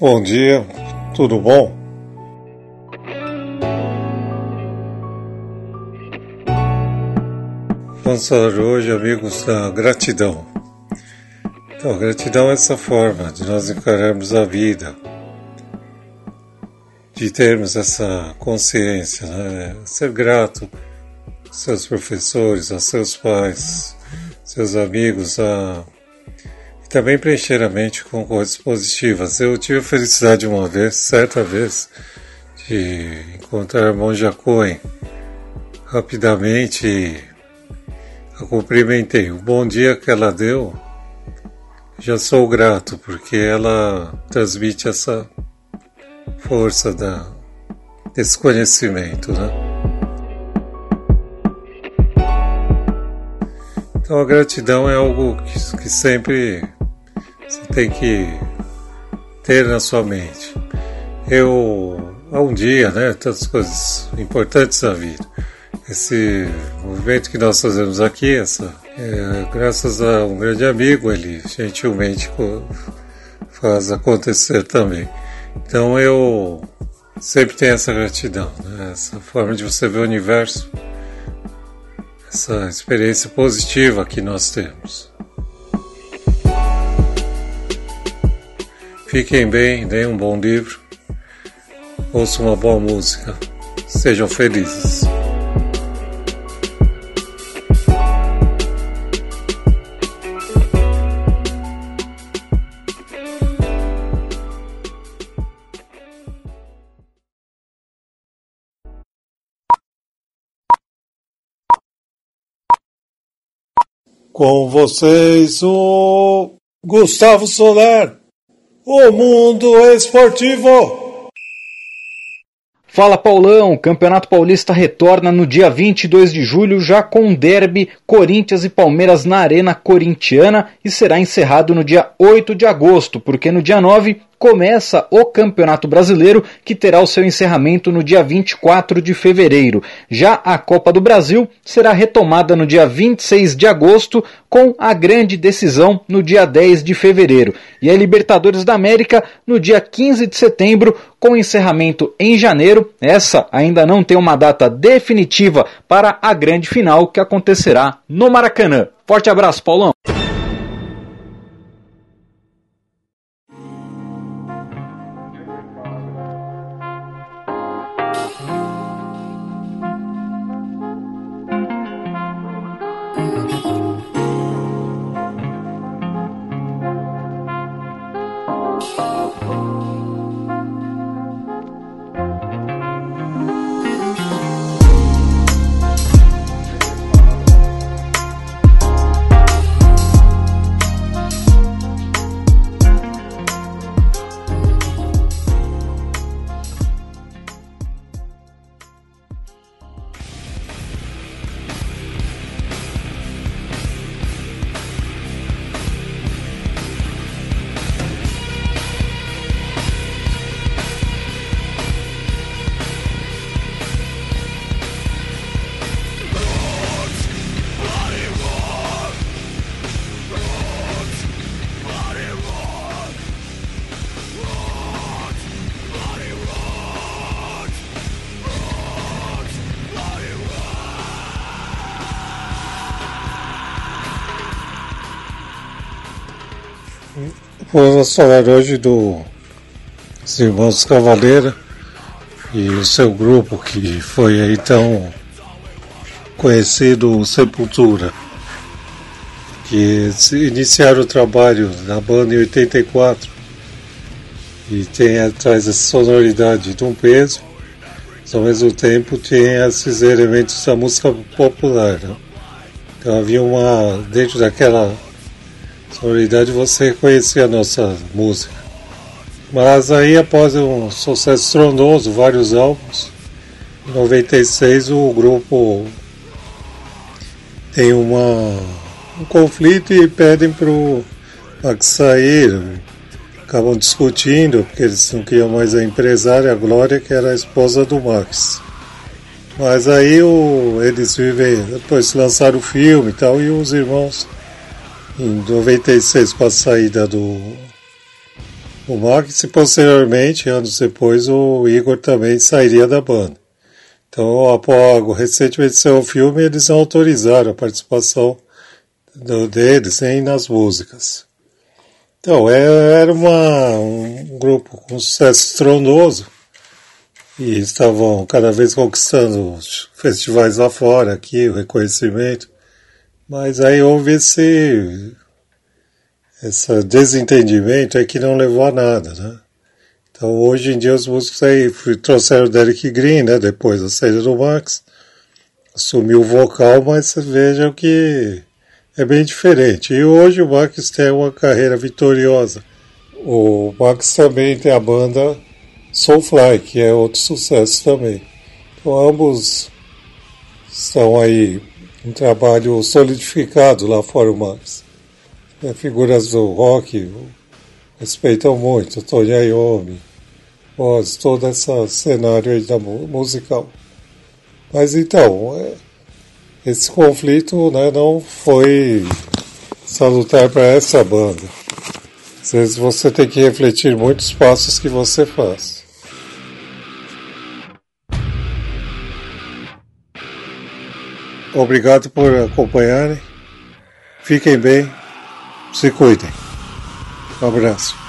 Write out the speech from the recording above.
Bom dia, tudo bom? Vamos falar hoje, amigos, da gratidão. Então, gratidão é essa forma de nós encararmos a vida, de termos essa consciência, né? ser grato aos seus professores, aos seus pais, seus amigos, a... também preencher a mente com coisas positivas. Eu tive a felicidade uma vez, certa vez, de encontrar a Monja Cohen rapidamente eu cumprimentei. O bom dia que ela deu, já sou grato, porque ela transmite essa força da, desse conhecimento, né? Então a gratidão é algo que, que sempre você tem que ter na sua mente. Eu, há um dia, né, tantas coisas importantes na vida esse movimento que nós fazemos aqui, essa, é, graças a um grande amigo, ele gentilmente faz acontecer também. Então eu sempre tenho essa gratidão, né? essa forma de você ver o universo, essa experiência positiva que nós temos. Fiquem bem, deem um bom livro, ouçam uma boa música, sejam felizes. Com vocês, o Gustavo Soler, o Mundo Esportivo. Fala Paulão, Campeonato Paulista retorna no dia 22 de julho já com derby Corinthians e Palmeiras na Arena Corintiana e será encerrado no dia 8 de agosto, porque no dia 9 começa o Campeonato Brasileiro, que terá o seu encerramento no dia 24 de fevereiro. Já a Copa do Brasil será retomada no dia 26 de agosto, com a grande decisão no dia 10 de fevereiro. E a Libertadores da América no dia 15 de setembro, com encerramento em janeiro. Essa ainda não tem uma data definitiva para a grande final que acontecerá no Maracanã. Forte abraço, Paulão! Vamos falar hoje do Irmãos Cavaleira e o seu grupo que foi aí tão conhecido Sepultura, que iniciaram o trabalho na banda em 84 e tem atrás essa sonoridade de um peso, mas ao mesmo tempo tem esses elementos da música popular. Né? Então havia uma, dentro daquela sonoridade você conhecia a nossa música. Mas aí após um sucesso estrondoso, vários álbuns, em 96 o grupo tem uma, um conflito e pedem para o Max sair. Acabam discutindo, porque eles não queriam mais a empresária, a Glória, que era a esposa do Max. Mas aí o, eles vivem, depois lançaram o filme e tal, e os irmãos em 96 com a saída do o Max e posteriormente, anos depois, o Igor também sairia da banda. Então, após recentemente saiu o filme, eles não autorizaram a participação do, deles nem nas músicas. Então, é, era uma, um grupo com sucesso estrondoso e estavam cada vez conquistando festivais lá fora, aqui, o reconhecimento. Mas aí houve esse, esse desentendimento aí que não levou a nada, né? Então hoje em dia os músicos aí trouxeram o Derek Green, né? Depois da saída do Max, assumiu o vocal, mas vejam que é bem diferente. E hoje o Max tem uma carreira vitoriosa. O Max também tem a banda Soulfly, que é outro sucesso também. Então ambos estão aí um trabalho solidificado lá fora o Max. É, figuras do rock respeitam muito, Tony Iommi, Oz, todo esse cenário aí da musical. Mas então, é, esse conflito né, não foi salutar para essa banda. Às vezes você tem que refletir muitos passos que você faz. Obrigado por acompanharem. Fiquem bem. Se cuidem. Um abraço.